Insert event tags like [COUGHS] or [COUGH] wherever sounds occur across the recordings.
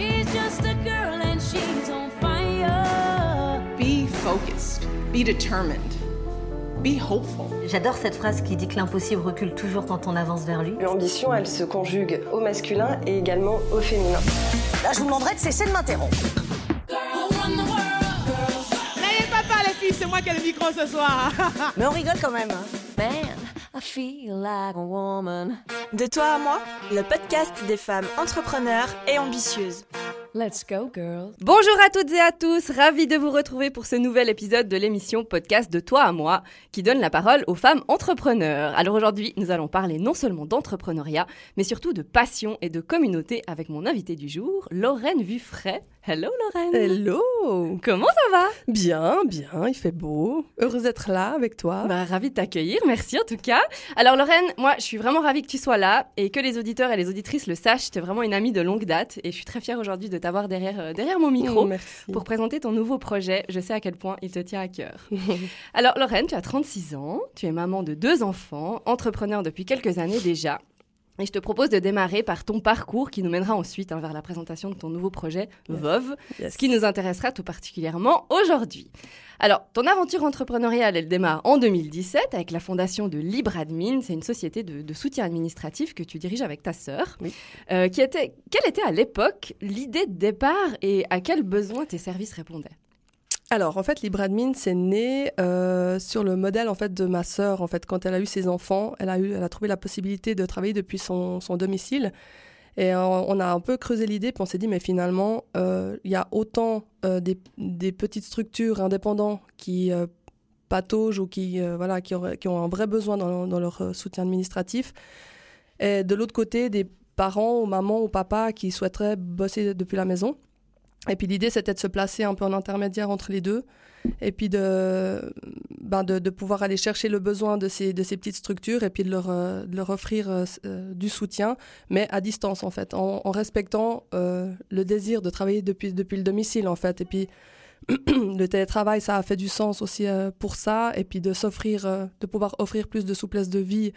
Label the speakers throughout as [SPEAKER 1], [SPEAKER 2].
[SPEAKER 1] She's just a girl and she's on fire.
[SPEAKER 2] Be focused, be determined, be hopeful.
[SPEAKER 3] J'adore cette phrase qui dit que l'impossible recule toujours quand on avance vers lui.
[SPEAKER 4] L'ambition, elle se conjugue au masculin et également au féminin.
[SPEAKER 5] Là, je vous demanderai de cesser de m'interrompre.
[SPEAKER 6] N'ayez pas peur, les filles, c'est moi qui ai le micro ce soir.
[SPEAKER 5] Mais on rigole quand même. hein.
[SPEAKER 1] Man,
[SPEAKER 7] De toi à moi, le podcast des femmes entrepreneurs et ambitieuses.
[SPEAKER 1] Let's go, girl.
[SPEAKER 8] Bonjour à toutes et à tous, ravi de vous retrouver pour ce nouvel épisode de l'émission podcast de toi à moi qui donne la parole aux femmes entrepreneurs. Alors aujourd'hui, nous allons parler non seulement d'entrepreneuriat, mais surtout de passion et de communauté avec mon invité du jour, Lorraine Vuffray. Hello Lorraine.
[SPEAKER 9] Hello
[SPEAKER 8] Comment ça va?
[SPEAKER 9] Bien, bien, il fait beau. Heureuse d'être là avec toi.
[SPEAKER 8] Bah, ravie de t'accueillir, merci en tout cas. Alors Lorraine, moi je suis vraiment ravie que tu sois là et que les auditeurs et les auditrices le sachent, tu es vraiment une amie de longue date et je suis très fière aujourd'hui de t'avoir derrière, euh, derrière mon micro [LAUGHS]
[SPEAKER 9] merci.
[SPEAKER 8] pour présenter ton nouveau projet. Je sais à quel point il te tient à cœur. [LAUGHS] Alors Lorraine, tu as 36 ans, tu es maman de deux enfants, entrepreneur depuis quelques années déjà. Et je te propose de démarrer par ton parcours qui nous mènera ensuite hein, vers la présentation de ton nouveau projet VOV,
[SPEAKER 9] Yes.
[SPEAKER 8] ce qui nous intéressera tout particulièrement aujourd'hui. Alors, ton aventure entrepreneuriale, elle démarre en 2017 avec la fondation de Libre Admin. C'est une société de, de soutien administratif que tu diriges avec ta sœur.
[SPEAKER 9] Oui.
[SPEAKER 8] Euh, qui était, quelle était à l'époque l'idée de départ et à quels besoins tes services répondaient?
[SPEAKER 9] Alors, en fait, LibreAdmin, c'est né euh, sur le modèle en fait de ma sœur. En fait, quand elle a eu ses enfants, elle a eu, elle a trouvé la possibilité de travailler depuis son, son domicile. Et on a un peu creusé l'idée, puis on s'est dit, mais finalement, euh, il y a autant euh, des, des petites structures indépendantes qui euh, pataugent ou qui, euh, voilà, qui, qui ont un vrai besoin dans, dans leur euh, soutien administratif. Et de l'autre côté, des parents ou mamans ou papas qui souhaiteraient bosser depuis la maison. Et puis l'idée, c'était de se placer un peu en intermédiaire entre les deux, et puis de, ben de, pouvoir aller chercher le besoin de ces, de ces petites structures, et puis de leur, euh, de leur offrir euh, euh, du soutien, mais à distance en fait, en, respectant le désir de travailler depuis, depuis le domicile en fait. Et puis [CLEARS THROAT] le télétravail, ça a fait du sens aussi pour ça, et puis de s'offrir, de pouvoir offrir plus de souplesse de vie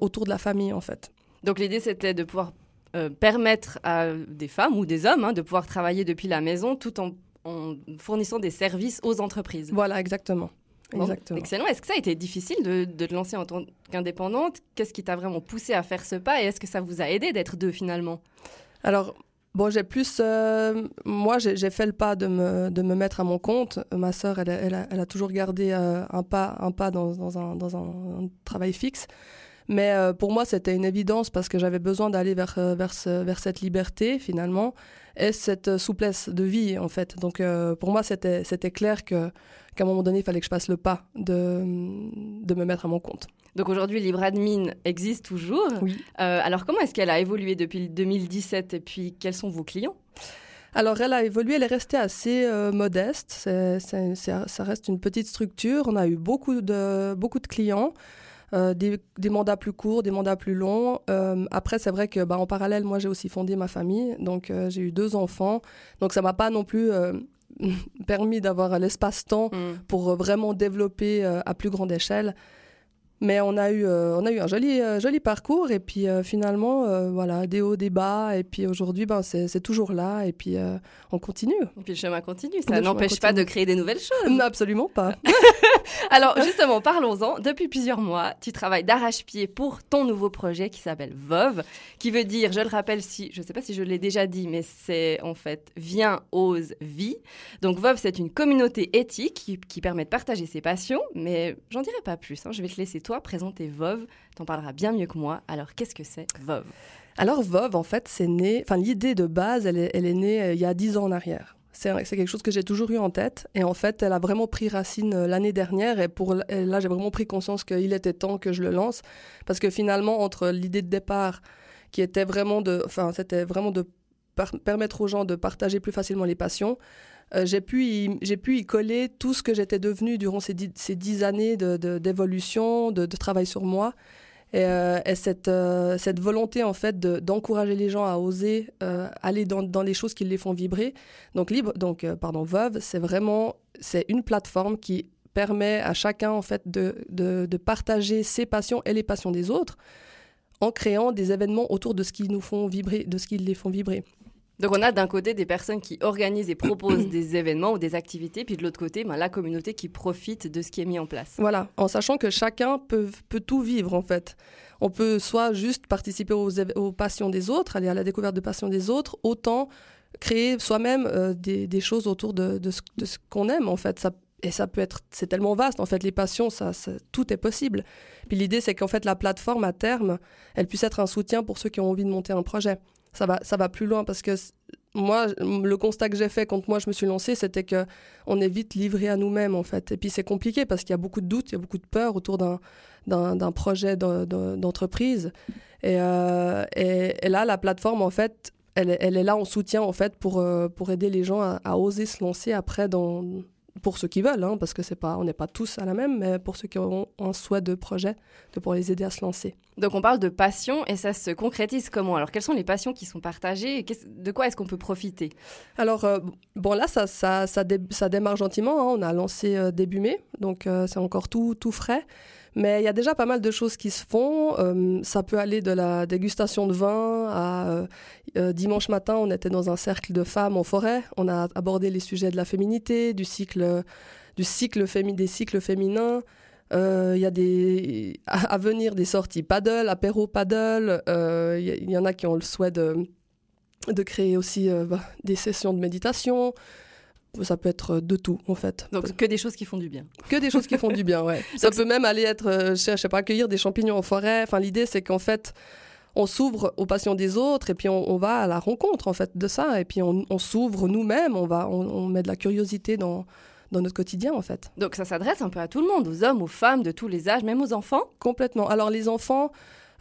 [SPEAKER 9] autour de la famille en fait.
[SPEAKER 8] Donc l'idée, c'était de pouvoir euh, permettre à des femmes ou des hommes hein, de pouvoir travailler depuis la maison tout en, en fournissant des services aux entreprises.
[SPEAKER 9] Voilà, exactement.
[SPEAKER 8] Bon. Excellent. Est-ce que ça a été difficile de, de te lancer en tant qu'indépendante? Qu'est-ce qui t'a vraiment poussé à faire ce pas Et est-ce que ça vous a aidé d'être deux finalement?
[SPEAKER 9] Alors, bon, j'ai plus. euh, moi, j'ai fait le pas de me, de me mettre à mon compte. Ma sœur, elle, a- elle, a, elle a toujours gardé euh, un pas, un pas dans, dans, un, dans un, un travail fixe. Mais euh, pour moi, c'était une évidence parce que j'avais besoin d'aller vers, euh, vers, vers cette liberté, finalement, et cette euh, souplesse de vie, en fait. Donc, euh, pour moi, c'était c'était clair que qu'à un moment donné, il fallait que je passe le pas de, de me mettre à mon compte.
[SPEAKER 8] Donc aujourd'hui, LibreAdmin existe toujours.
[SPEAKER 9] Oui.
[SPEAKER 8] Euh, alors comment est-ce qu'elle a évolué depuis le 2017 Et puis quels sont vos clients?
[SPEAKER 9] Alors, elle a évolué, elle est restée assez euh, modeste. C'est- c'est- c'est- ça reste une petite structure. On a eu beaucoup de, beaucoup de clients, euh, des, des mandats plus courts, des mandats plus longs. Euh, après, c'est vrai que, bah, en parallèle, moi, j'ai aussi fondé ma famille. Donc, euh, j'ai eu deux enfants. Donc, ça m'a pas non plus euh, [LAUGHS] permis d'avoir l'espace-temps
[SPEAKER 8] Hmm.
[SPEAKER 9] pour vraiment développer euh, à plus grande échelle. Mais on a eu, euh, on a eu un joli, euh, joli parcours et puis euh, finalement, voilà, des hauts, des bas. Et puis aujourd'hui, ben, c'est toujours là et puis on continue.
[SPEAKER 8] Et puis le chemin continue. Ça n'empêche pas de créer des nouvelles choses.
[SPEAKER 9] Non, absolument pas. [LAUGHS] [LAUGHS]
[SPEAKER 8] Alors justement, parlons-en. Depuis plusieurs mois, tu travailles d'arrache-pied pour ton nouveau projet qui s'appelle VOV, qui veut dire, je le rappelle, si je ne sais pas si je l'ai déjà dit, mais c'est en fait Viens, ose, vie. Donc VOV, c'est une communauté éthique qui, qui permet de partager ses passions, mais j'en dirai pas plus. hein. Je vais te laisser toi présenter VOV. T'en parleras bien mieux que moi. Alors qu'est-ce que c'est VOV
[SPEAKER 9] Alors Vov, en fait, c'est né. Enfin, l'idée de base, elle est, elle est née euh, il y a dix ans en arrière. C'est quelque chose que j'ai toujours eu en tête. Et en fait, elle a vraiment pris racine euh, l'année dernière. Et pour et là, j'ai vraiment pris conscience qu'il était temps que je le lance. Parce que finalement, entre l'idée de départ, qui était vraiment de. Enfin, c'était vraiment de permettre aux gens de partager plus facilement les passions. Euh, j'ai pu, y- coller tout ce que j'étais devenue durant ces dix, années de- de- d'évolution, de, travail sur moi. Et, euh, euh, cette volonté, en fait, de- d'encourager les gens à oser aller dans, les choses qui les font vibrer. Donc, libre, donc pardon, Veuve, c'est vraiment c'est une plateforme qui permet à chacun, en fait, de, de, de partager ses passions et les passions des autres en créant des événements autour de ce qui nous font vibrer, de ce qui les font vibrer.
[SPEAKER 8] Donc on a d'un côté des personnes qui organisent et proposent [CLEARS THROAT] des événements ou des activités, puis de l'autre côté, ben, la communauté qui profite de ce qui est mis en place.
[SPEAKER 9] Voilà, en sachant que chacun peut, tout vivre en fait. On peut soit juste participer aux, passions des autres, aller à la découverte de passions des autres, autant créer soi-même euh, des, choses autour de, de ce, de ce qu'on aime en fait. Ça, et ça peut être, c'est tellement vaste en fait, les passions, ça, ça- tout est possible. Puis l'idée c'est qu'en fait la plateforme à terme, elle puisse être un soutien pour ceux qui ont envie de monter un projet. Ça va, ça va plus loin parce que moi, le constat que j'ai fait quand moi je me suis lancée, c'était que on est vite livré à nous-mêmes en fait. Et puis c'est compliqué parce qu'il y a beaucoup de doutes, il y a beaucoup de peur autour d'un d'un projet de- de- d'entreprise. Et, euh, et, là, la plateforme en fait, elle, elle est là en soutien en fait pour euh, pour aider les gens à, à oser se lancer après dans pour ceux qui veulent, hein, parce que c'est pas, on n'est pas tous à la même, mais pour ceux qui ont un souhait de projet, de pour les aider à se lancer.
[SPEAKER 8] Donc on parle de passion et ça se concrétise comment? Alors quelles sont les passions qui sont partagées et de quoi est-ce qu'on peut profiter?
[SPEAKER 9] Alors, euh, bon, là, ça, ça, ça, dé- ça démarre gentiment. hein. On a lancé euh, début mai, donc euh, c'est encore tout, tout frais. Mais il y a déjà pas mal de choses qui se font. Euh, ça peut aller de la dégustation de vin à euh, dimanche matin, on était dans un cercle de femmes en forêt. On a abordé les sujets de la féminité, du cycle, du cycle fémi- des cycles féminins. Euh, Il y a des, à, à venir des sorties paddle, apéro paddle. Euh, Il y, il y en a qui ont le souhait de, de créer aussi euh, bah, des sessions de méditation. Ça peut être de tout, en fait.
[SPEAKER 8] Donc que des choses qui font du bien.
[SPEAKER 9] Que des choses qui font du bien, ouais. [LAUGHS] Ça peut même aller être, euh, je sais, je sais pas, accueillir des champignons en forêt. Enfin, l'idée, c'est qu'en fait, on s'ouvre aux passions des autres et puis on, on va à la rencontre, en fait, de ça. Et puis on, on s'ouvre nous-mêmes, on, va, on, on met de la curiosité dans, dans notre quotidien, en fait.
[SPEAKER 8] Donc ça s'adresse un peu à tout le monde, aux hommes, aux femmes, de tous les âges, même aux enfants.
[SPEAKER 9] Complètement. Alors, les enfants,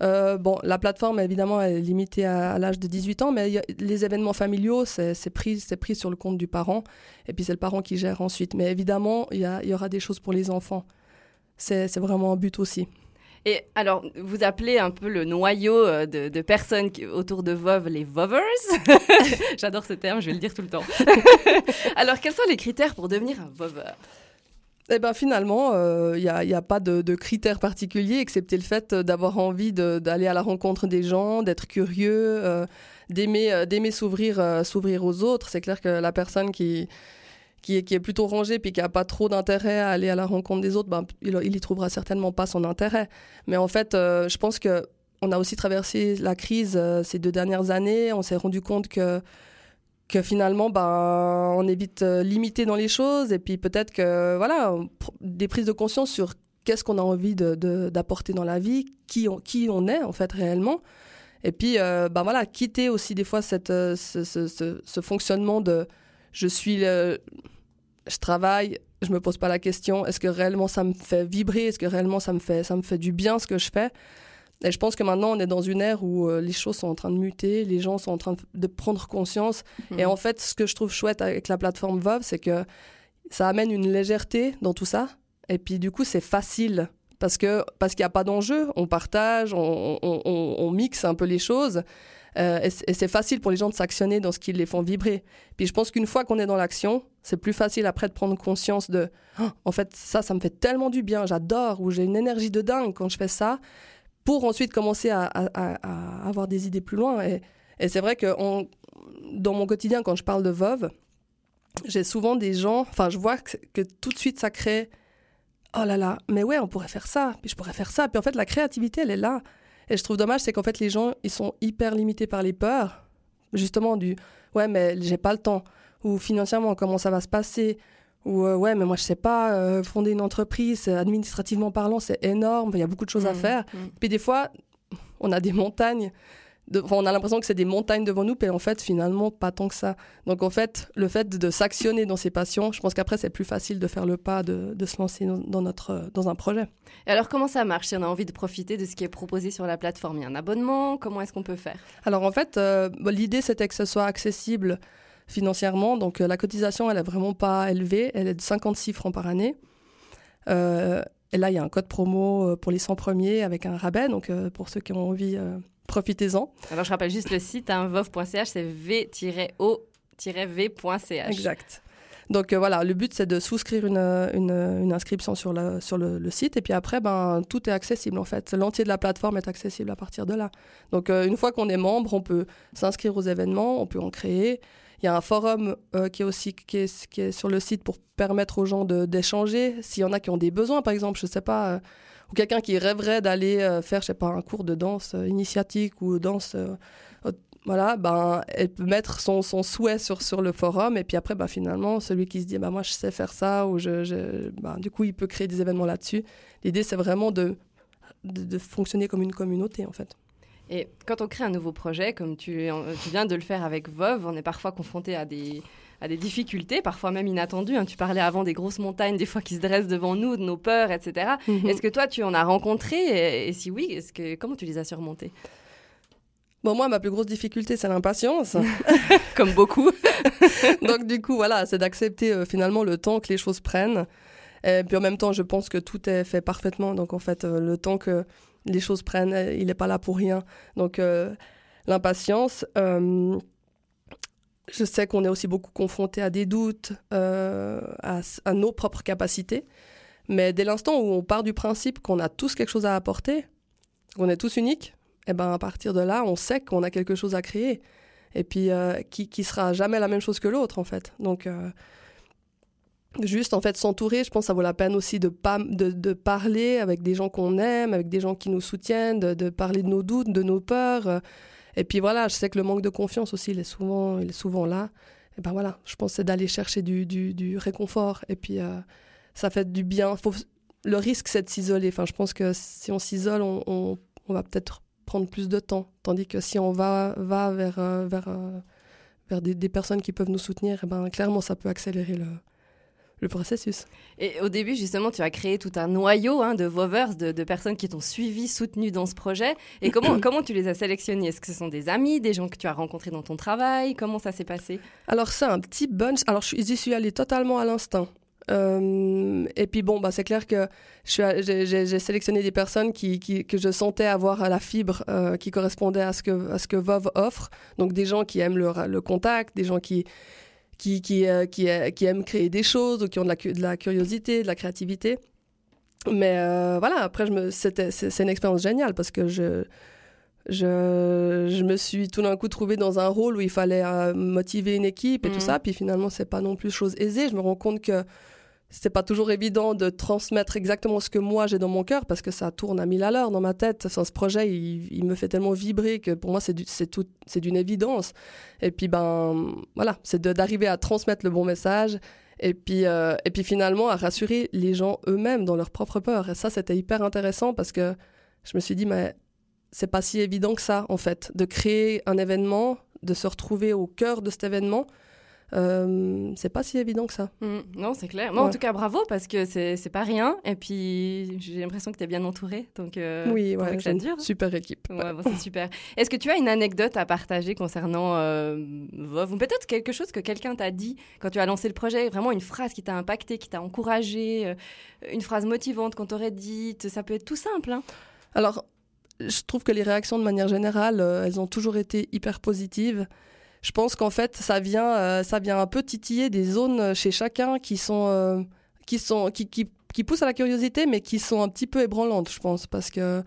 [SPEAKER 9] euh, bon, la plateforme, évidemment, elle est limitée à, à l'âge de 18 ans, mais a- les événements familiaux, c'est pris, sur le compte du parent, et puis c'est le parent qui gère ensuite. Mais évidemment, il y, aura des choses pour les enfants. C'est vraiment un but aussi.
[SPEAKER 8] Et alors, vous appelez un peu le noyau euh, de, personnes qui- autour de Vov les Vovers. [LAUGHS] J'adore ce terme, je vais le dire tout le temps. [LAUGHS] alors, quels sont les critères pour devenir un Vover
[SPEAKER 9] Eh ben finalement, il n'y a, pas de, critères particuliers, excepté le fait euh, d'avoir envie d'aller à la rencontre des gens, d'être curieux, euh, d'aimer euh, d'aimer s'ouvrir euh, s'ouvrir aux autres. C'est clair que la personne qui, qui, est, plutôt rangée puis qui n'a pas trop d'intérêt à aller à la rencontre des autres, ben, il, il y trouvera certainement pas son intérêt. Mais en fait, euh, je pense que on a aussi traversé la crise euh, ces deux dernières années. On s'est rendu compte que que finalement, ben, on est vite euh, limité dans les choses et puis peut-être que voilà, des prises de conscience sur qu'est-ce qu'on a envie d'apporter dans la vie, qui on, qui on est en fait réellement. Et puis, ben voilà, quitter aussi des fois cette, ce, ce- fonctionnement de je suis, je travaille, je me pose pas la question, est-ce que réellement ça me fait vibrer, est-ce que réellement ça me fait, ça me fait du bien ce que je fais? Et je pense que maintenant, on est dans une ère où euh, les choses sont en train de muter, les gens sont en train de prendre conscience. Et en fait, ce que je trouve chouette avec la plateforme Vov, c'est que ça amène une légèreté dans tout ça. Et puis, du coup, c'est facile. Parce que parce qu'il n'y a pas d'enjeu, on partage, on, on- on- on mixe un peu les choses. Euh, et c'est- facile pour les gens de s'actionner dans ce qui les font vibrer. Puis je pense qu'une fois qu'on est dans l'action, c'est plus facile après de prendre conscience de Oh, en fait, ça, ça me fait tellement du bien, j'adore, ou j'ai une énergie de dingue quand je fais ça, pour ensuite commencer à, avoir des idées plus loin. Et, c'est vrai que dans mon quotidien, quand je parle de Veuve, j'ai souvent des gens, enfin, je vois que, que tout de suite ça crée Oh là là, mais ouais, on pourrait faire ça, puis je pourrais faire ça. Puis en fait, la créativité, elle est là. Et je trouve dommage, c'est qu'en fait, les gens, ils sont hyper limités par les peurs, justement, du ouais, mais j'ai pas le temps, ou financièrement, comment ça va se passer, ou euh, ouais, mais moi, je sais pas, euh, fonder une entreprise, euh, administrativement parlant, c'est énorme, il y a beaucoup de choses à
[SPEAKER 8] Mmh,
[SPEAKER 9] faire.
[SPEAKER 8] mmh.
[SPEAKER 9] Puis des fois, on a des montagnes. De- on a l'impression que c'est des montagnes devant nous, puis en fait, finalement, pas tant que ça. Donc en fait, le fait de s'actionner dans ses passions, je pense qu'après, c'est plus facile de faire le pas, de, de se lancer dans, notre, dans un projet.
[SPEAKER 8] Et alors, comment ça marche si on a envie de profiter de ce qui est proposé sur la plateforme? Il y a un abonnement? Comment est-ce qu'on peut faire?
[SPEAKER 9] Alors en fait, euh, l'idée c'était que ce soit accessible financièrement. Donc euh, la cotisation, elle est vraiment pas élevée. Elle est de 56 francs par année. Euh, et là, il y a un code promo pour les 100 premiers avec un rabais. Donc pour ceux qui ont envie, profitez-en.
[SPEAKER 8] Alors, je rappelle juste le site, hein, vov.ch, c'est v-o-v.ch.
[SPEAKER 9] Exact. Donc euh, voilà, le but c'est de souscrire une, euh, une, une inscription sur, le, sur le, le site et puis après, ben, tout est accessible en fait. L'entier de la plateforme est accessible à partir de là. Donc euh, une fois qu'on est membre, on peut s'inscrire aux événements, on peut en créer. Il y a un forum euh, qui est aussi qui est, qui est sur le site pour permettre aux gens d'échanger. S'il y en a qui ont des besoins, par exemple, je sais pas, euh, ou quelqu'un qui rêverait d'aller euh, faire, je sais pas, un cours de danse euh, initiatique ou danse, euh, voilà, ben, elle peut mettre son, son souhait sur, sur le forum et puis après, ben, finalement, celui qui se dit, ben, moi, je sais faire ça ou je, ben, du coup, il peut créer des événements là-dessus. L'idée, c'est vraiment de, de, de fonctionner comme une communauté, en fait.
[SPEAKER 8] Et quand on crée un nouveau projet, comme tu, tu viens de le faire avec Vov, on est parfois confronté à des, à des difficultés, parfois même inattendues. hein. Tu parlais avant des grosses montagnes, des fois qui se dressent devant nous, de nos peurs, etc.
[SPEAKER 9] Mhm.
[SPEAKER 8] Est-ce que toi, tu en as rencontré? Et, et si oui, est-ce que, comment tu les as surmontées?
[SPEAKER 9] Bon, moi, ma plus grosse difficulté, c'est l'impatience. [LAUGHS]
[SPEAKER 8] Comme beaucoup. [LAUGHS]
[SPEAKER 9] Donc, du coup, voilà, c'est d'accepter euh, finalement le temps que les choses prennent. Et puis en même temps, je pense que tout est fait parfaitement. Donc, en fait, euh, le temps que les choses prennent, il n'est pas là pour rien. Donc, euh, l'impatience. Je sais qu'on est aussi beaucoup confronté à des doutes, euh, à, nos propres capacités. Mais dès l'instant où on part du principe qu'on a tous quelque chose à apporter, qu'on est tous uniques, et ben à partir de là, on sait qu'on a quelque chose à créer. Et puis, euh, qui, qui sera jamais la même chose que l'autre, en fait. Donc, euh, juste, en fait, s'entourer, je pense que ça vaut la peine aussi de, pas, de, de parler avec des gens qu'on aime, avec des gens qui nous soutiennent, de parler de nos doutes, de nos peurs. Et puis, voilà, je sais que le manque de confiance aussi, il est souvent, il est souvent là. Et ben voilà, je pense c'est d'aller chercher du, du, réconfort. Et puis, euh, ça fait du bien. Faut, le risque, c'est de s'isoler. Enfin, je pense que si on s'isole, on, on, va peut-être prendre plus de temps. Tandis que si on va, va vers, euh, vers, euh, vers des, des personnes qui peuvent nous soutenir, eh ben, clairement, ça peut accélérer le, le processus.
[SPEAKER 8] Et au début, justement, tu as créé tout un noyau hein, de Vovers, de, de personnes qui t'ont suivi, soutenu dans ce projet. Et comment, [COUGHS] comment tu les as sélectionnés? Est-ce que ce sont des amis, des gens que tu as rencontrés dans ton travail? Comment ça s'est passé?
[SPEAKER 9] Alors, c'est un petit bunch. Alors, j'y suis allée totalement à l'instinct. Euh, et puis bon, bah, c'est clair que j'ai sélectionné des personnes qui, qui- que je sentais avoir la fibre euh, qui correspondait à ce que, à ce que Vov offre. Donc des gens qui aiment le contact, des gens qui, qui, qui, euh, qui, euh, qui aiment créer des choses ou qui ont de la, cu- de la curiosité, de la créativité. Mais euh, voilà, après, je me- c'était- c'est une expérience géniale parce que je, je, je me suis tout d'un coup trouvée dans un rôle où il fallait euh, motiver une équipe et tout ça. Puis finalement, c'est pas non plus chose aisée. Je me rends compte que c'est pas toujours évident de transmettre exactement ce que moi j'ai dans mon cœur parce que ça tourne à mille à l'heure dans ma tête. Ce projet, il, il me fait tellement vibrer que pour moi, c'est d'une évidence. Et puis, ben, voilà, c'est d'arriver à transmettre le bon message. Et puis, euh, et puis finalement, à rassurer les gens eux-mêmes dans leur propre peur. Et ça, c'était hyper intéressant parce que je me suis dit, mais c'est pas si évident que ça, en fait, de créer un événement, de se retrouver au cœur de cet événement. Euh, c'est pas si évident que ça.
[SPEAKER 8] Hmm, Non, c'est clair. Moi, en tout cas, bravo, parce que c'est pas rien. Et puis, j'ai l'impression que tu es bien entouré. Donc, euh,
[SPEAKER 9] oui, ouais,
[SPEAKER 8] que
[SPEAKER 9] une super équipe.
[SPEAKER 8] Ouais, bon, c'est super. Est-ce que tu as une anecdote à partager concernant euh, Vov ou peut-être quelque chose que quelqu'un t'a dit quand tu as lancé le projet? Vraiment une phrase qui t'a impacté, qui t'a encouragé, euh, une phrase motivante qu'on t'aurait dite? Ça peut être tout simple. Hein
[SPEAKER 9] Alors, je trouve que les réactions de manière générale, elles ont toujours été hyper positives. Je pense qu'en fait, ça vient, euh, ça vient un peu titiller des zones euh, chez chacun qui sont, euh, qui sont, qui, qui, qui poussent à la curiosité, mais qui sont un petit peu ébranlantes, je pense, parce que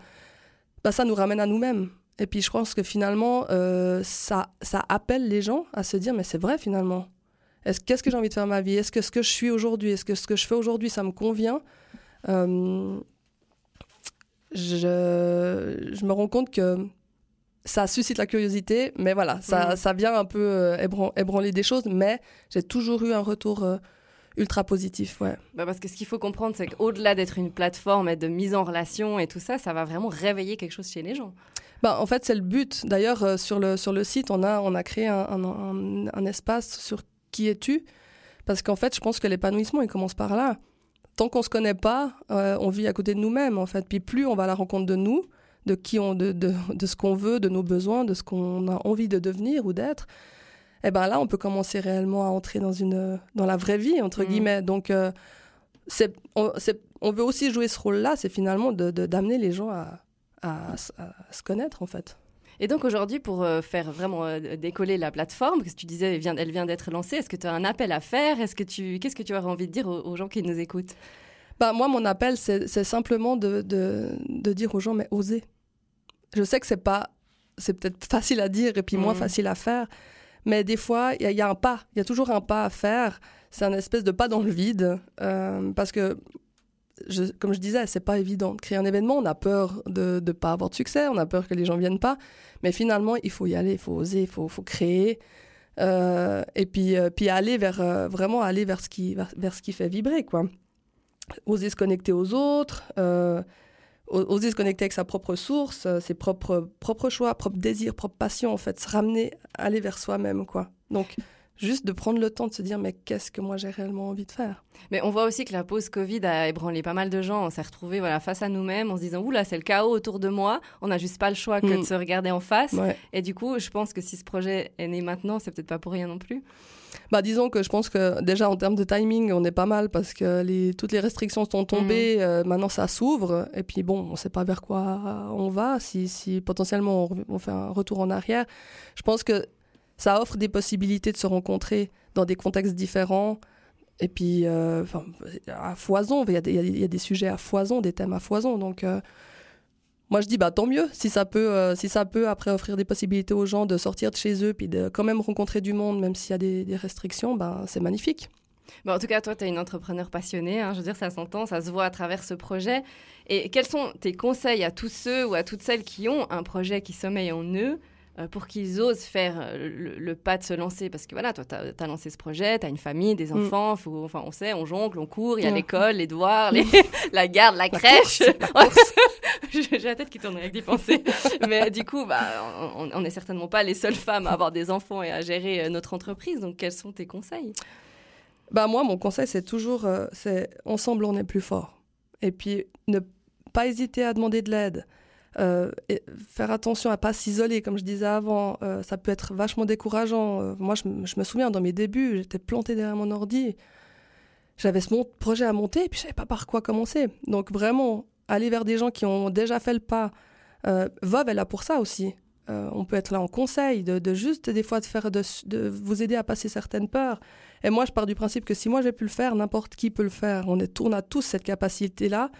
[SPEAKER 9] bah, ça nous ramène à nous-mêmes. Et puis, je pense que finalement, ça, ça appelle les gens à se dire, mais c'est vrai finalement. Est-ce, qu'est-ce que j'ai envie de faire ma vie? Est-ce que ce que je suis aujourd'hui, est-ce que ce que je fais aujourd'hui, ça me convient? Je, je me rends compte que ça suscite la curiosité, mais voilà, ça,
[SPEAKER 8] Mhm.
[SPEAKER 9] ça vient un peu euh, ébran- ébranler des choses, mais j'ai toujours eu un retour euh, ultra positif, ouais.
[SPEAKER 8] Bah, Parce que ce qu'il faut comprendre, c'est qu'au-delà d'être une plateforme et de mise en relation et tout ça, ça va vraiment réveiller quelque chose chez les gens.
[SPEAKER 9] Bah, en fait, c'est le but. D'ailleurs, euh, sur, le, sur le site, on a, on a créé un, un- un- un espace sur qui es-tu, parce qu'en fait, je pense que l'épanouissement, il commence par là. Tant qu'on se connaît pas, euh, on vit à côté de nous-mêmes, en fait. Puis plus on va à la rencontre de nous, de qui on, de, de, de ce qu'on veut, de nos besoins, de ce qu'on a envie de devenir ou d'être, et ben là, on peut commencer réellement à entrer dans une, dans la vraie vie entre
[SPEAKER 8] Mhm.
[SPEAKER 9] guillemets. Donc, euh, c'est, on, veut aussi jouer ce rôle-là, c'est finalement de, d'amener les gens à, à, se connaître en fait.
[SPEAKER 8] Et donc aujourd'hui, pour euh, faire vraiment euh, décoller la plateforme, parce que tu disais, elle vient, elle vient d'être lancée, est-ce que tu as un appel à faire? Est-ce que tu, qu'est-ce que tu aurais envie de dire aux, aux gens qui nous écoutent?
[SPEAKER 9] Bah, moi, mon appel, c'est c'est simplement de, de, de dire aux gens, mais osez. Je sais que c'est pas, c'est peut-être [LAUGHS] facile à dire et puis moins
[SPEAKER 8] Mhm.
[SPEAKER 9] facile à faire, mais des fois, il y, a- il y a un pas, il y a toujours un pas à faire. C'est un espèce de pas dans le vide, euh, parce que, je, comme je disais, c'est pas évident de créer un événement. On a peur de ne pas avoir de succès, on a peur que les gens viennent pas, mais finalement, il faut y aller, il faut oser, il faut, faut créer. euh, et puis, euh, puis aller vers euh, vraiment aller vers ce qui vers, vers ce qui fait vibrer quoi oser se connecter aux autres, oser se connecter avec sa propre source, euh, ses propres, propres choix, propres désirs, propres passions, en fait, se ramener, aller vers soi-même, quoi. Donc, juste de prendre le temps de se dire, mais qu'est-ce que moi j'ai réellement envie de faire?
[SPEAKER 8] Mais on voit aussi que la pause Covid a ébranlé pas mal de gens. On s'est retrouvés voilà, face à nous-mêmes en se disant, oula, c'est le chaos autour de moi. On n'a juste pas le choix que
[SPEAKER 9] Mm.
[SPEAKER 8] de se regarder en face.
[SPEAKER 9] Ouais.
[SPEAKER 8] Et du coup, je pense que si ce projet est né maintenant, c'est peut-être pas pour rien non plus.
[SPEAKER 9] Bah, disons que je pense que déjà en termes de timing, on est pas mal parce que les, toutes les restrictions sont tombées, euh, maintenant ça s'ouvre, et puis bon, on sait pas vers quoi on va, si, si potentiellement on, fait un retour en arrière. Je pense que ça offre des possibilités de se rencontrer dans des contextes différents, et puis euh, à foison, il y, a des- il y y a des sujets à foison, des thèmes à foison, donc... euh, moi, je dis, bah, tant mieux, si ça, peut, euh, si ça peut après offrir des possibilités aux gens de sortir de chez eux, puis de quand même rencontrer du monde, même s'il y a des, restrictions, ben, c'est magnifique.
[SPEAKER 8] Bon, en tout cas, toi, tu es une entrepreneur passionnée. hein. je veux dire, ça s'entend, ça se voit à travers ce projet. Et quels sont tes conseils à tous ceux ou à toutes celles qui ont un projet qui sommeille en eux pour qu'ils osent faire euh, le, le pas de se lancer Parce que voilà, toi, tu as, lancé ce projet, tu as une famille, des
[SPEAKER 9] Mm.
[SPEAKER 8] enfants, faut, enfin, on sait, on jongle, on court, il y a l'école, les devoirs, les- [LAUGHS] [LAUGHS] la garde, la, crèche. [LAUGHS] J'ai la tête qui tourne avec d'y penser. Mais du coup, bah, on n'est certainement pas les seules femmes à avoir des enfants et à gérer euh, notre entreprise. Donc, quels sont tes conseils?
[SPEAKER 9] Bah, moi, mon conseil, c'est toujours, euh, c'est ensemble, on est plus fort. Et puis, ne pas hésiter à demander de l'aide. Euh, et faire attention à pas s'isoler, comme je disais avant. Euh, ça peut être vachement décourageant. Euh, moi, je, me- souviens, dans mes débuts, j'étais plantée derrière mon ordi. J'avais ce projet à monter et puis je savais pas par quoi commencer. Donc, vraiment, aller vers des gens qui ont déjà fait le pas. Euh, Vov, est là pour ça aussi. On peut être là en conseil, de, juste des fois de, faire de, de vous aider à passer certaines peurs. Et moi, je pars du principe que si moi j'ai pu le faire, n'importe qui peut le faire. On, est, on a tous cette capacité-là.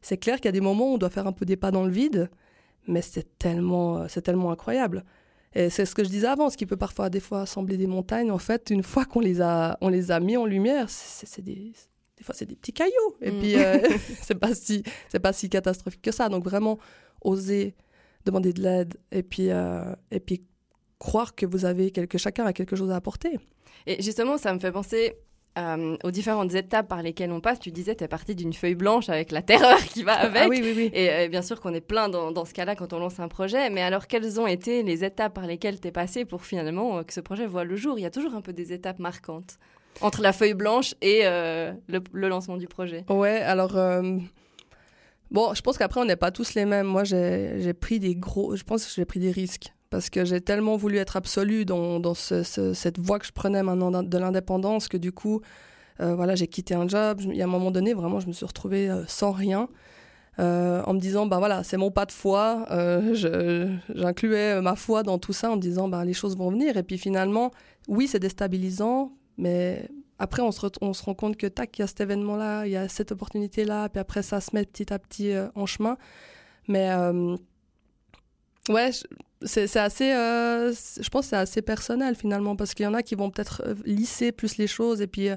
[SPEAKER 9] C'est clair qu'il y a des moments où on doit faire un peu des pas dans le vide, mais c'est tellement, c'est tellement incroyable. Et c'est ce que je disais avant, ce qui peut parfois des fois sembler des montagnes. En fait, une fois qu'on les a, on les a mis en lumière, c'est c'est des, des fois c'est des petits cailloux. Et
[SPEAKER 8] Mm.
[SPEAKER 9] puis euh, [LAUGHS] [LAUGHS] c'est pas si, c'est pas si catastrophique que ça. Donc vraiment oser demander de l'aide et puis euh, et puis croire que vous avez quelque, chacun a quelque chose à apporter.
[SPEAKER 8] Et justement, ça me fait penser euh, aux différentes étapes par lesquelles on passe. Tu disais, tu es partie d'une feuille blanche avec la terreur qui va avec.
[SPEAKER 9] Ah oui, oui, oui.
[SPEAKER 8] Et euh, bien sûr qu'on est plein dans, dans ce cas-là quand on lance un projet. Mais alors, quelles ont été les étapes par lesquelles tu es passée pour finalement euh, que ce projet voit le jour? Il y a toujours un peu des étapes marquantes entre la feuille blanche et euh, le, le lancement du projet.
[SPEAKER 9] Ouais, alors. euh, Bon, je pense qu'après, on n'est pas tous les mêmes. Moi, j'ai pris des gros. Je pense que j'ai pris des risques. Parce que j'ai tellement voulu être absolue dans, dans ce- ce- cette voie que je prenais maintenant de l'indépendance que du coup, euh, voilà, j'ai quitté un job. Il y a un moment donné, vraiment, je me suis retrouvée euh, sans rien. euh, en me disant, bah voilà, c'est mon pas de foi. J'incluais ma foi dans tout ça en me disant, bah les choses vont venir. Et puis finalement, oui, c'est déstabilisant, mais après, on se, rend compte que tac, il y a cet événement-là, il y a cette opportunité-là, puis après, ça se met petit à petit en chemin. Mais ouais, c'est assez, euh, je pense c'est assez personnel finalement, parce qu'il y en a qui vont peut-être euh, lisser plus les choses et puis euh,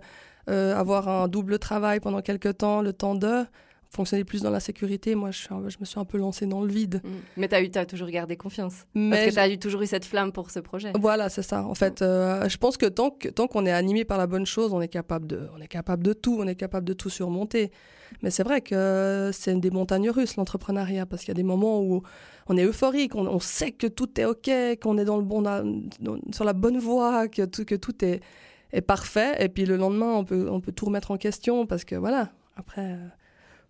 [SPEAKER 9] euh, avoir un double travail pendant quelques temps, le temps de fonctionner plus dans la sécurité. Moi, je, suis un- je me suis un peu lancée dans le vide.
[SPEAKER 8] Mm. Mais tu as, eu- toujours gardé confiance. Parce
[SPEAKER 9] Mais
[SPEAKER 8] que
[SPEAKER 9] je-
[SPEAKER 8] tu as toujours eu cette flamme pour ce projet.
[SPEAKER 9] voilà, c'est ça. En fait, euh, je pense que tant que- tant qu'on est animé par la bonne chose, on est capable de, on est capable de tout, on est capable de tout surmonter. Mais c'est vrai que c'est des montagnes russes l'entrepreneuriat parce qu'il y a des moments où on est euphorique, on, on sait que tout est ok, qu'on est dans le bon, sur la bonne voie, que tout, que tout est, est parfait. Et puis le lendemain, on peut, on peut tout remettre en question parce que voilà. Après, euh,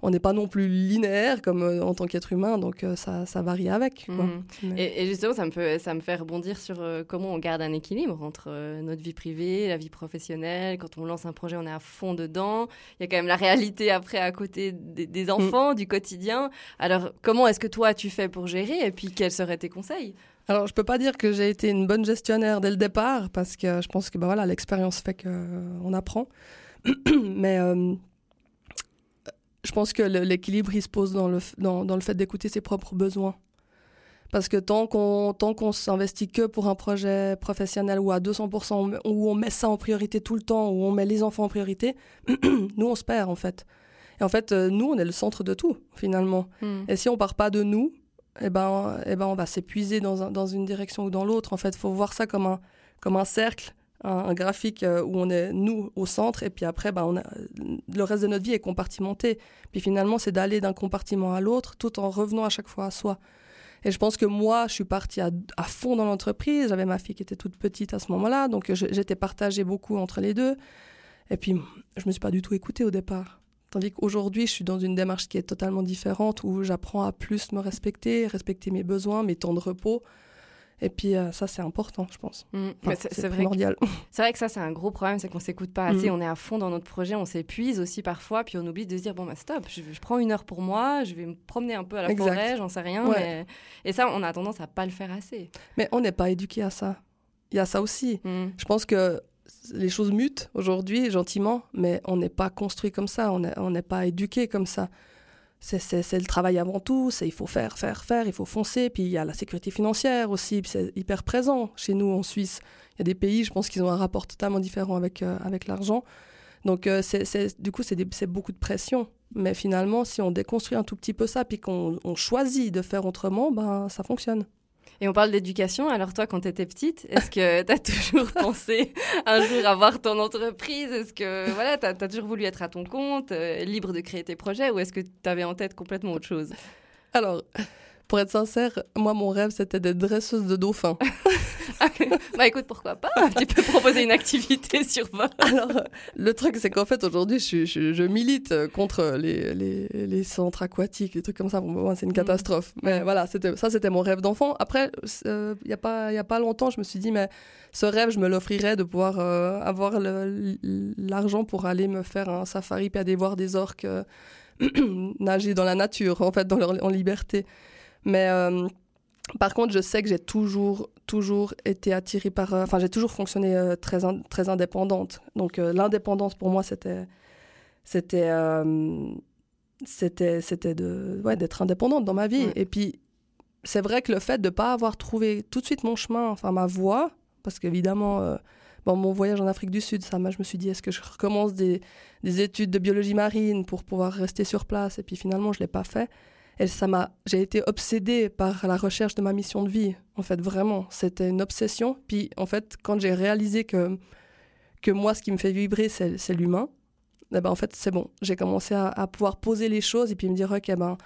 [SPEAKER 9] on n'est pas non plus linéaire comme euh, en tant qu'être humain, donc euh, ça, ça varie avec. quoi.
[SPEAKER 8] Mhm.
[SPEAKER 9] Mais-
[SPEAKER 8] Et, et justement, ça me, fait, ça me fait rebondir sur euh, comment on garde un équilibre entre notre vie privée, la vie professionnelle. Quand on lance un projet, on est à fond dedans. Il y a quand même la réalité après à côté des, des enfants, du quotidien. Alors, comment est-ce que toi, tu fais pour gérer Et puis, quels seraient tes conseils?
[SPEAKER 9] Alors, je peux pas dire que j'ai été une bonne gestionnaire dès le départ, parce que je pense que bah, voilà, l'expérience fait qu'on apprend. [CLEARS THROAT] Mais je pense que l'équilibre, il se pose dans le, dans, dans le fait d'écouter ses propres besoins. Parce que tant qu'on tant qu'on s'investit que pour un projet professionnel ou à 200%, on met- où on met ça en priorité tout le temps, où on met les enfants en priorité, [CLEARS THROAT] nous, on se perd, en fait. Et en fait, euh, nous, on est le centre de tout, finalement.
[SPEAKER 8] Hmm.
[SPEAKER 9] Et si on part pas de nous, eh ben, eh ben, on va s'épuiser dans, un- dans une direction ou dans l'autre. En fait, il faut voir ça comme un, comme un cercle, un, graphique euh, où on est nous au centre, et puis après, ben, on le reste de notre vie est compartimenté. Puis finalement, c'est d'aller d'un compartiment à l'autre, tout en revenant à chaque fois à soi. Et je pense que moi, je suis partie à, à fond dans l'entreprise. J'avais ma fille qui était toute petite à ce moment-là, donc je- j'étais partagée beaucoup entre les deux. Et puis, je me suis pas du tout écoutée au départ. Tandis qu'aujourd'hui, je suis dans une démarche qui est totalement différente, où j'apprends à plus me respecter, respecter mes besoins, mes temps de repos. Et puis, euh, ça, c'est important, je pense. Enfin,
[SPEAKER 8] Mais c'est
[SPEAKER 9] primordial.
[SPEAKER 8] c'est vrai que ça, c'est un gros problème, c'est qu'on s'écoute pas assez,
[SPEAKER 9] Mhm.
[SPEAKER 8] on est à fond dans notre projet, on s'épuise aussi parfois, puis on oublie de se dire, bon, bah stop, je, je prends une heure pour moi, je vais me promener un peu à la
[SPEAKER 9] Exact.
[SPEAKER 8] forêt, j'en sais rien.
[SPEAKER 9] Ouais.
[SPEAKER 8] mais- Et ça, on a tendance à pas le faire assez.
[SPEAKER 9] Mais on n'est pas éduqué à ça. Il y a ça aussi.
[SPEAKER 8] Hmm.
[SPEAKER 9] Je pense que les choses mutent aujourd'hui, gentiment, mais on n'est pas construit comme ça, on n'est on n'est pas éduqué comme ça. C'est- le travail avant tout, c'est il faut faire, faire, faire, il faut foncer. Puis il y a la sécurité financière aussi, c'est hyper présent chez nous en Suisse. Il y a des pays, je pense qu'ils ont un rapport totalement différent avec, euh, avec l'argent. Donc euh, c'est du coup, c'est beaucoup de pression. Mais finalement, si on déconstruit un tout petit peu ça, puis qu'on on choisit de faire autrement, ben, ça fonctionne.
[SPEAKER 8] Et on parle d'éducation, alors toi, quand tu étais petite, est-ce que [LAUGHS] tu as toujours pensé un jour avoir ton entreprise? Est-ce que voilà, tu as, toujours voulu être à ton compte, euh, libre de créer tes projets, ou est-ce que tu avais en tête complètement autre chose?
[SPEAKER 9] Alors, pour être sincère, moi, mon rêve, c'était d'être dresseuse de dauphins. [LAUGHS]
[SPEAKER 8] Bah écoute, pourquoi pas? [LAUGHS] Tu peux proposer une activité sur vol. [LAUGHS]
[SPEAKER 9] Alors, le truc, c'est qu'en fait, aujourd'hui, je, je- je milite euh, contre les, les, les centres aquatiques, les trucs comme ça. Pour moi, c'est une catastrophe. Mais voilà, c'était, ça, c'était mon rêve d'enfant. Après, euh, il n'y a, pas- y a pas longtemps, je me suis dit, mais ce rêve, je me l'offrirais de pouvoir euh, avoir l'argent pour aller me faire un safari puis aller voir des orques euh, [CLEARS THROAT] nager dans la nature, en fait, dans leur, en liberté. Mais euh, par contre, je sais que j'ai toujours, toujours été attirée par. euh, Enfin, j'ai toujours fonctionné euh, très, in- très indépendante. Donc, euh, l'indépendance pour moi, c'était. C'était. c'était c'était de ouais, d'être indépendante dans ma vie.
[SPEAKER 8] Ouais.
[SPEAKER 9] Et puis, c'est vrai que le fait de ne pas avoir trouvé tout de suite mon chemin, enfin ma voie, parce qu'évidemment, bon, mon voyage en Afrique du Sud, ça, je me suis dit, est-ce que je recommence des, des études de biologie marine pour pouvoir rester sur place? Et puis finalement, je ne l'ai pas fait. Et ça m'a, j'ai été obsédée par la recherche de ma mission de vie. En fait, vraiment, c'était une obsession. Puis, en fait, quand j'ai réalisé que que moi, ce qui me fait vibrer, c'est, l'humain. eh ben, en fait, c'est bon. J'ai commencé à, pouvoir poser les choses et puis me dire, ok, ben,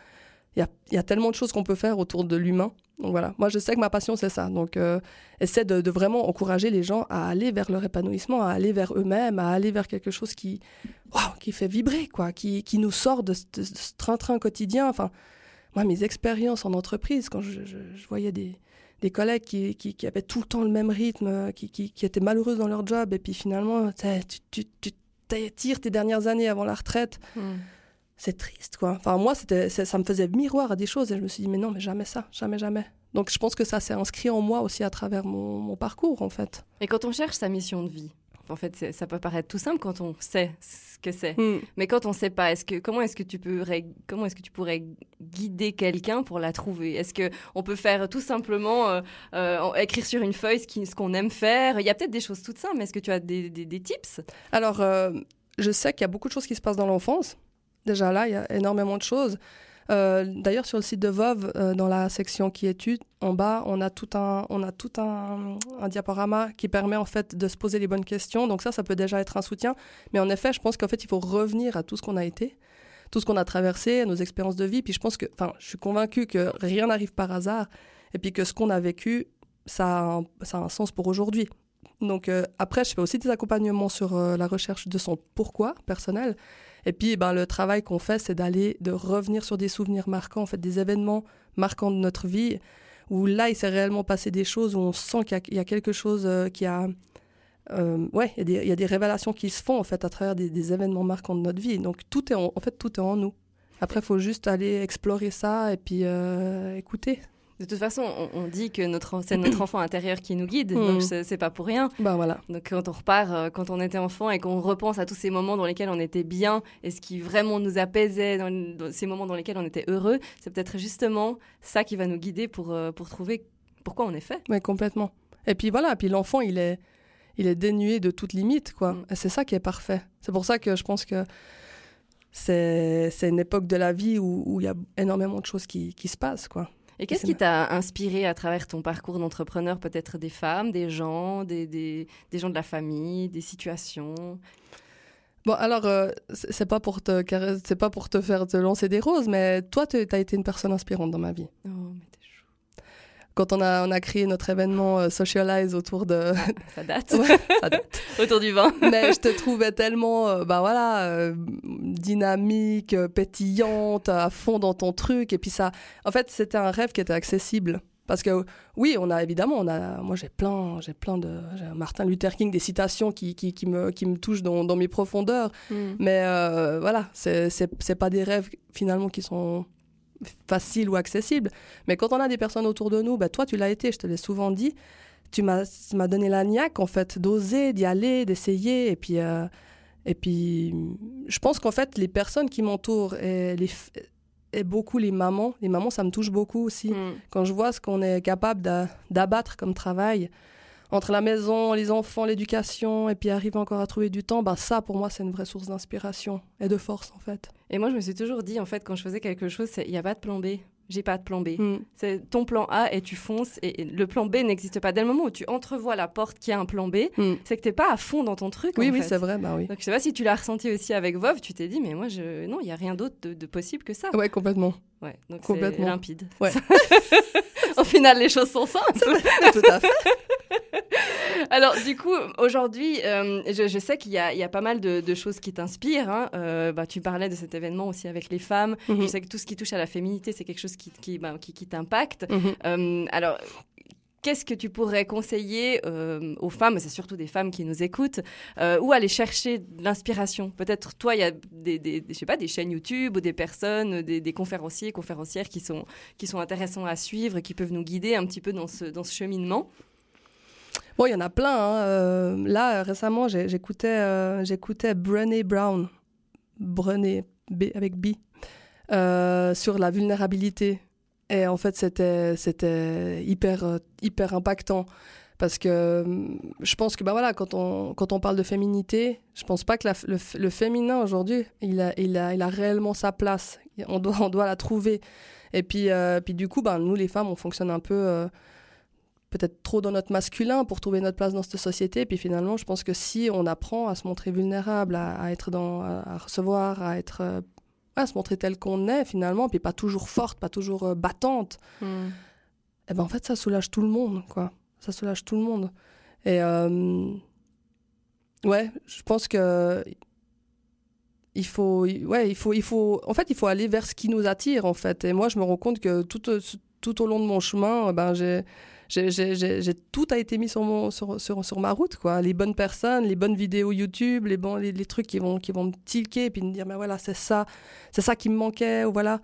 [SPEAKER 9] il y y a tellement de choses qu'on peut faire autour de l'humain. Donc voilà, moi je sais que ma passion c'est ça. Donc euh, essaie de, vraiment encourager les gens à aller vers leur épanouissement, à aller vers eux-mêmes, à aller vers quelque chose qui, qui fait vibrer, quoi, qui, qui nous sort de, de ce train-train quotidien. Enfin, moi mes expériences en entreprise, quand je, je- je voyais des, des collègues qui, qui, qui avaient tout le temps le même rythme, euh, qui, qui, étaient malheureux dans leur job, et puis finalement, tu, tu, tu, tires tes dernières années avant la retraite, c'est triste, quoi. Enfin, moi, c'était, ça me faisait miroir à des choses, et je me suis dit, mais non, mais jamais ça, jamais, jamais. Donc, je pense que ça s'est inscrit en moi aussi à travers mon, mon parcours, en fait.
[SPEAKER 8] Et quand on cherche sa mission de vie, en fait, ça peut paraître tout simple quand on sait ce que c'est.
[SPEAKER 9] Hmm.
[SPEAKER 8] Mais quand on ne sait pas, est-ce que comment est-ce que tu peux comment est-ce que tu pourrais guider quelqu'un pour la trouver? Est-ce que on peut faire tout simplement euh, euh, écrire sur une feuille ce qu'on aime faire? Il y a peut-être des choses toutes simples, mais est-ce que tu as des, des- des tips?
[SPEAKER 9] Alors, euh, je sais qu'il y a beaucoup de choses qui se passent dans l'enfance. Déjà là, il y a énormément de choses. Euh, D'ailleurs, sur le site de VOV, euh, dans la section qui étude, en bas, on a tout un, on a tout un, diaporama qui permet en fait de se poser les bonnes questions. Donc ça, ça peut déjà être un soutien. Mais en effet, je pense qu'en fait, il faut revenir à tout ce qu'on a été, tout ce qu'on a traversé, nos expériences de vie. Puis je pense que, enfin, je suis convaincue que rien n'arrive par hasard, et puis que ce qu'on a vécu, ça a un, sens pour aujourd'hui. Donc euh, après, je fais aussi des accompagnements sur la recherche de son pourquoi personnel. Et puis, ben, le travail qu'on fait, c'est d'aller, de revenir sur des souvenirs marquants, en fait, des événements marquants de notre vie, où là, il s'est réellement passé des choses, où on sent qu'il y a- quelque chose euh, qui a... euh, ouais, il y, a des- révélations qui se font, en fait, à travers des, événements marquants de notre vie. Donc, tout est en, en fait, tout est en nous. Après, il faut juste aller explorer ça et puis euh, écouter.
[SPEAKER 8] De toute façon, on, on dit que notre, c'est notre [COUGHS] enfant intérieur qui nous guide,
[SPEAKER 9] Mm.
[SPEAKER 8] donc c'est c'est pas pour rien.
[SPEAKER 9] Bah voilà.
[SPEAKER 8] Donc quand on repart, euh, quand on était enfant et qu'on repense à tous ces moments dans lesquels on était bien et ce qui vraiment nous apaisait, dans, dans ces moments dans lesquels on était heureux, c'est peut-être justement ça qui va nous guider pour, euh, pour trouver pourquoi on est fait.
[SPEAKER 9] Mais complètement. Et puis voilà, puis l'enfant, il est, il est dénué de toute limite, quoi.
[SPEAKER 8] Mm.
[SPEAKER 9] Et c'est ça qui est parfait. C'est pour ça que je pense que c'est c'est une époque de la vie où où il y a énormément de choses qui, qui se passent, quoi.
[SPEAKER 8] Et qu'est-ce qui t'a inspiré à travers ton parcours d'entrepreneur Peut-être des femmes, des gens, des, des, des gens de la famille, des situations?
[SPEAKER 9] Bon, alors, euh, c'est pas pour te pas pour te faire te lancer des roses, mais toi, tu as été une personne inspirante dans ma vie.
[SPEAKER 8] Oh.
[SPEAKER 9] Quand on a, on a créé notre événement euh, Socialize autour de...
[SPEAKER 8] Ça date. [LAUGHS]
[SPEAKER 9] Ouais, ça date. [LAUGHS]
[SPEAKER 8] Autour du vin.
[SPEAKER 9] mais je te trouvais tellement, euh, bah voilà, euh, dynamique, euh, pétillante, à fond dans ton truc. Et puis ça, en fait, c'était un rêve qui était accessible. Parce que oui, on a évidemment, on a, moi j'ai plein, j'ai plein de, Martin Luther King, des citations qui, qui, qui me, qui me touchent dans, dans mes profondeurs.
[SPEAKER 8] Mm.
[SPEAKER 9] Mais voilà, c'est pas des rêves finalement qui sont faciles ou accessibles. Mais quand on a des personnes autour de nous, bah, toi tu l'as été, je te l'ai souvent dit, tu m'as donné la niaque en fait d'oser, d'y aller, d'essayer. Et puis, euh, et puis je pense qu'en fait les personnes qui m'entourent et, les, et beaucoup les mamans, les mamans ça me touche beaucoup aussi.
[SPEAKER 8] Mm.
[SPEAKER 9] Quand je vois ce qu'on est capable d'a- d'abattre comme travail, entre la maison, les enfants, l'éducation, et puis arriver encore à trouver du temps, bah ça pour moi c'est une vraie source d'inspiration et de force en fait.
[SPEAKER 8] Et moi, je me suis toujours dit, en fait, quand je faisais quelque chose, il n'y a pas de plan B. J'ai pas de plan B.
[SPEAKER 9] Mm.
[SPEAKER 8] C'est ton plan A et tu fonces. Et et le plan B n'existe pas. Dès le moment où tu entrevois la porte qui a un plan B,
[SPEAKER 9] Mm.
[SPEAKER 8] c'est que t'es pas à fond dans ton truc.
[SPEAKER 9] Oui,
[SPEAKER 8] en
[SPEAKER 9] oui, c'est vrai, bah oui.
[SPEAKER 8] Donc je sais pas si tu l'as ressenti aussi avec Vov. Tu t'es dit, mais moi, je... non, il y a rien d'autre de, de possible que ça.
[SPEAKER 9] Ouais, complètement.
[SPEAKER 8] Ouais, donc c'est
[SPEAKER 9] Complètement.
[SPEAKER 8] limpide.
[SPEAKER 9] Ouais. [LAUGHS]
[SPEAKER 8] Au final, les choses sont simples. [LAUGHS]
[SPEAKER 9] Tout à fait. [LAUGHS] [LAUGHS]
[SPEAKER 8] Alors, du coup, aujourd'hui, euh, je, je sais qu'il y, a- il y a pas mal de, de choses qui t'inspirent. hein. Euh, bah, tu parlais de cet événement aussi avec les femmes.
[SPEAKER 9] Mhm.
[SPEAKER 8] Je sais que tout ce qui touche à la féminité, c'est quelque chose qui, qui, bah, qui, qui t'impacte.
[SPEAKER 9] Mhm.
[SPEAKER 8] Euh, alors, qu'est-ce que tu pourrais conseiller euh, aux femmes, c'est surtout des femmes qui nous écoutent, euh, où aller chercher de l'inspiration? Peut-être, toi, il y a des, des, des- je sais pas, des chaînes YouTube ou des personnes, des, des conférenciers, conférencières qui sont, qui sont intéressants à suivre, qui peuvent nous guider un petit peu dans ce, dans ce cheminement?
[SPEAKER 9] Bon, il y en a plein. hein. Euh, là, récemment, j'écoutais euh, Brené Brown, Brené B, avec B, euh, sur la vulnérabilité. Et en fait, c'était hyper euh, hyper impactant parce que je pense que bah voilà, quand on quand on parle de féminité, je pense pas que le, féminin aujourd'hui, il a il a il a réellement sa place. On doit on doit la trouver. Et puis puis du coup, bah, nous les femmes, on fonctionne un peu peut-être trop dans notre masculin pour trouver notre place dans cette société. Puis finalement, je pense que si on apprend à se montrer vulnérable, à, à être dans, à, recevoir, à être, euh, à se montrer tel qu'on est finalement, puis pas toujours forte, pas toujours euh, battante, eh ben en fait, ça soulage tout le monde, quoi. Ça soulage tout le monde. Et euh, ouais, je pense que il faut, ouais, il faut, il faut, en fait, il faut aller vers ce qui nous attire, en fait. Et moi, je me rends compte que tout, au- tout au long de mon chemin, ben j'ai j'ai- j'ai- j'ai- j'ai- tout a été mis sur, mon, sur, sur, sur ma route, quoi. Les bonnes personnes, les bonnes vidéos YouTube, les, bons, les, les trucs qui vont, qui vont me tilquer, puis me dire, mais voilà, c'est ça, c'est ça qui me manquait, ou voilà.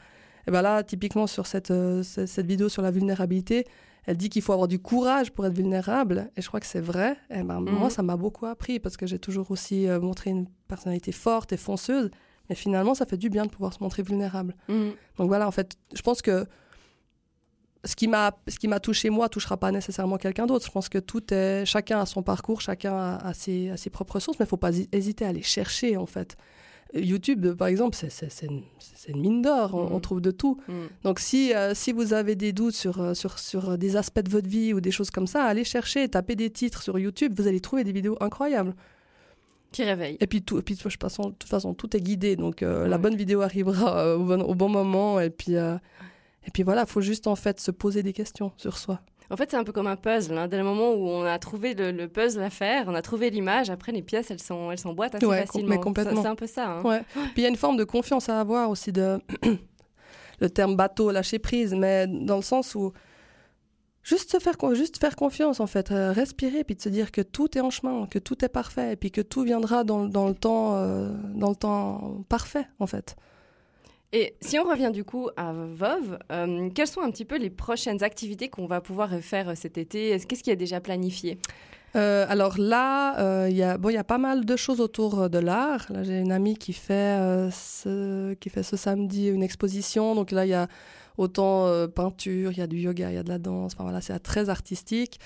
[SPEAKER 9] Et ben là, typiquement sur cette, euh, cette, cette vidéo sur la vulnérabilité, elle dit qu'il faut avoir du courage pour être vulnérable, et je crois que c'est vrai. Et ben,
[SPEAKER 8] Mhm.
[SPEAKER 9] Moi, ça m'a beaucoup appris, parce que j'ai toujours aussi euh, montré une personnalité forte et fonceuse, mais finalement, ça fait du bien de pouvoir se montrer vulnérable.
[SPEAKER 8] Mhm.
[SPEAKER 9] Donc voilà, en fait, je pense que ce qui m'a ce qui m'a touché moi touchera pas nécessairement quelqu'un d'autre. Je pense que tout est chacun a son parcours, chacun a, a ses, a ses propres sources, mais il faut pas hésiter à aller chercher en fait. YouTube, par exemple, c'est une, une mine d'or, on, on trouve de tout.
[SPEAKER 8] Mhm.
[SPEAKER 9] Donc si, euh, si vous avez des doutes sur, euh, sur, sur des aspects de votre vie ou des choses comme ça, allez chercher, tapez des titres sur YouTube, vous allez trouver des vidéos incroyables.
[SPEAKER 8] Qui réveille.
[SPEAKER 9] Et puis, tout, et puis de toute façon, tout est guidé. Donc, euh, la bonne vidéo arrivera euh, au, bon, au bon moment. Et puis, euh, et puis voilà, il faut juste en fait se poser des questions sur soi.
[SPEAKER 8] En fait, c'est un peu comme un puzzle. hein. Dès le moment où on a trouvé le, le puzzle à faire, on a trouvé l'image, après les pièces, elles sont- elles s'emboîtent assez
[SPEAKER 9] Ouais,
[SPEAKER 8] facilement.
[SPEAKER 9] complètement.
[SPEAKER 8] C'est un peu ça. hein.
[SPEAKER 9] Ouais. Puis il y a une forme de confiance à avoir aussi de [CLEARS THROAT] le terme bateau, lâcher prise, mais dans le sens où juste se faire juste faire confiance en fait, euh, respirer puis de se dire que tout est en chemin, que tout est parfait et puis que tout viendra dans, dans le temps euh, dans le temps parfait en fait.
[SPEAKER 8] Et si on revient du coup à Vov, euh, quelles sont un petit peu les prochaines activités qu'on va pouvoir faire euh, cet été? Est-ce- Qu'est-ce qui est déjà planifié?
[SPEAKER 9] Euh, alors là, euh, il y a pas mal de choses autour de l'art. Là, j'ai une amie qui fait euh, ce, qui fait ce samedi une exposition. Donc là, il y a autant euh, peinture, il y a du yoga, il y a de la danse. Enfin voilà, c'est très artistique.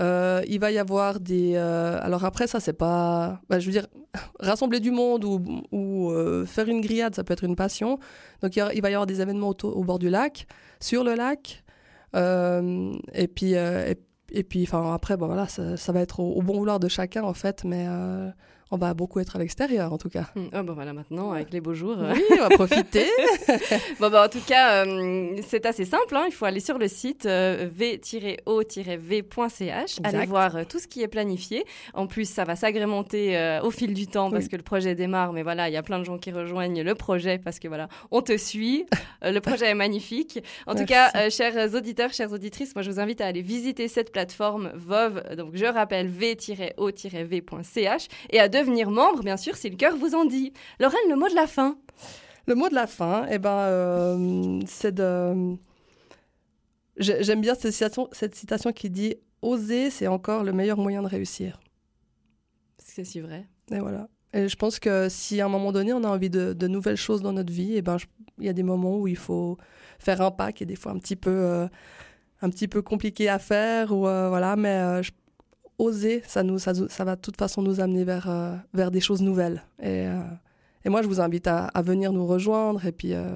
[SPEAKER 9] Euh, il va y avoir des. euh, alors après, ça, c'est pas. bah, je veux dire, [LAUGHS] rassembler du monde ou, euh, faire une grillade, ça peut être une passion. Donc il, va y avoir des événements au bord du lac, sur le lac. Et puis. et puis, après, bon, voilà, ça, va être au, au bon vouloir de chacun, en fait, mais on va beaucoup être à l'extérieur, en tout cas.
[SPEAKER 8] Hmm, oh, bon voilà, maintenant, avec les beaux jours.
[SPEAKER 9] Oui, on va profiter. [LAUGHS] [LAUGHS]
[SPEAKER 8] Bon, bah, en tout cas, euh, c'est assez simple. hein. Il faut aller sur le site euh, v-o-v.ch, aller voir euh, tout ce qui est planifié. En plus, ça va s'agrémenter au fil du temps parce
[SPEAKER 9] Oui.
[SPEAKER 8] que le projet démarre. Mais voilà, il y a plein de gens qui rejoignent le projet parce que voilà, on te suit. Le projet est magnifique. En tout cas, chers auditeurs, chères auditrices, moi, je vous invite à aller visiter cette plateforme VOV. Donc, je rappelle v-o-v.ch et à devenir membre, bien sûr, si le cœur vous en dit. Lorraine, le mot de la fin.
[SPEAKER 9] Le mot de la fin, eh ben, euh, c'est de. J'ai- J'aime bien cette citation, cette citation qui dit Oser, c'est encore le meilleur moyen de réussir.
[SPEAKER 8] C'est si vrai.
[SPEAKER 9] Et voilà. Et je pense que si à un moment donné, on a envie de, de nouvelles choses dans notre vie, eh ben, je- il y a des moments où il faut faire un pas qui est des fois un petit peu, euh, un petit peu compliqué à faire. Ou, euh, voilà, mais euh, je- oser, ça, nous, ça, va de toute façon nous amener vers, euh, vers des choses nouvelles. Et, euh, et moi, je vous invite à, venir nous rejoindre et puis euh,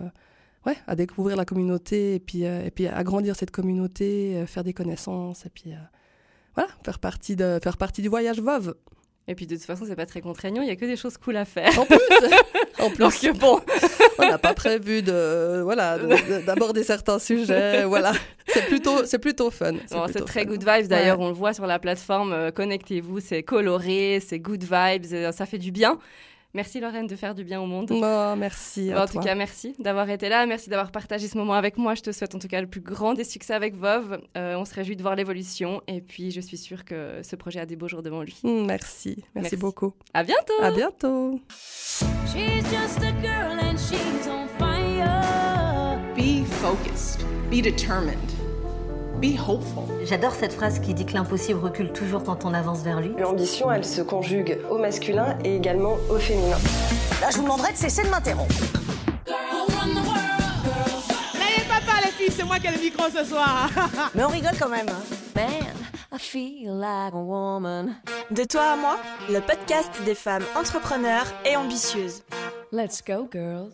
[SPEAKER 9] ouais, à découvrir la communauté et puis, et puis à grandir cette communauté, faire des connaissances et puis voilà, faire partie, de, faire partie du voyage VOV.
[SPEAKER 8] Et puis de toute façon, c'est pas très contraignant, il y a que des choses cool à faire.
[SPEAKER 9] En plus, [LAUGHS] en plus
[SPEAKER 8] Donc bon,
[SPEAKER 9] on n'a pas prévu de voilà de- de- d'aborder certains sujets. Voilà, c'est plutôt c'est plutôt fun.
[SPEAKER 8] c'est très
[SPEAKER 9] fun.
[SPEAKER 8] good vibes. D'ailleurs,
[SPEAKER 9] Ouais.
[SPEAKER 8] on le voit sur la plateforme. euh, Connectez-vous, c'est coloré, c'est good vibes, euh, ça fait du bien. Merci Lorraine de faire du bien au monde.
[SPEAKER 9] Non, merci. à
[SPEAKER 8] en tout cas, merci d'avoir été là, merci d'avoir partagé ce moment avec moi. Je te souhaite en tout cas le plus grand des succès avec Vov. Euh, on se réjouit de voir l'évolution et puis je suis sûre que ce projet a des beaux jours devant lui.
[SPEAKER 9] Mm, merci. merci,
[SPEAKER 8] Merci.
[SPEAKER 9] beaucoup.
[SPEAKER 8] À bientôt.
[SPEAKER 9] À bientôt.
[SPEAKER 1] She's just a girl and she's on fire.
[SPEAKER 2] Be focused. Be determined. Be hopeful.
[SPEAKER 3] J'adore cette phrase qui dit que l'impossible recule toujours quand on avance vers lui.
[SPEAKER 4] L'ambition, elle se conjugue au masculin et également au féminin.
[SPEAKER 5] Là, je vous demanderai de cesser de m'interrompre.
[SPEAKER 6] N'ayez pas peur, les filles, c'est moi qui ai le micro ce soir. [LAUGHS]
[SPEAKER 5] Mais on rigole quand même. hein.
[SPEAKER 7] Man, I feel like a woman. De toi à moi, le podcast des femmes entrepreneurs et ambitieuses.
[SPEAKER 1] Let's go, girls.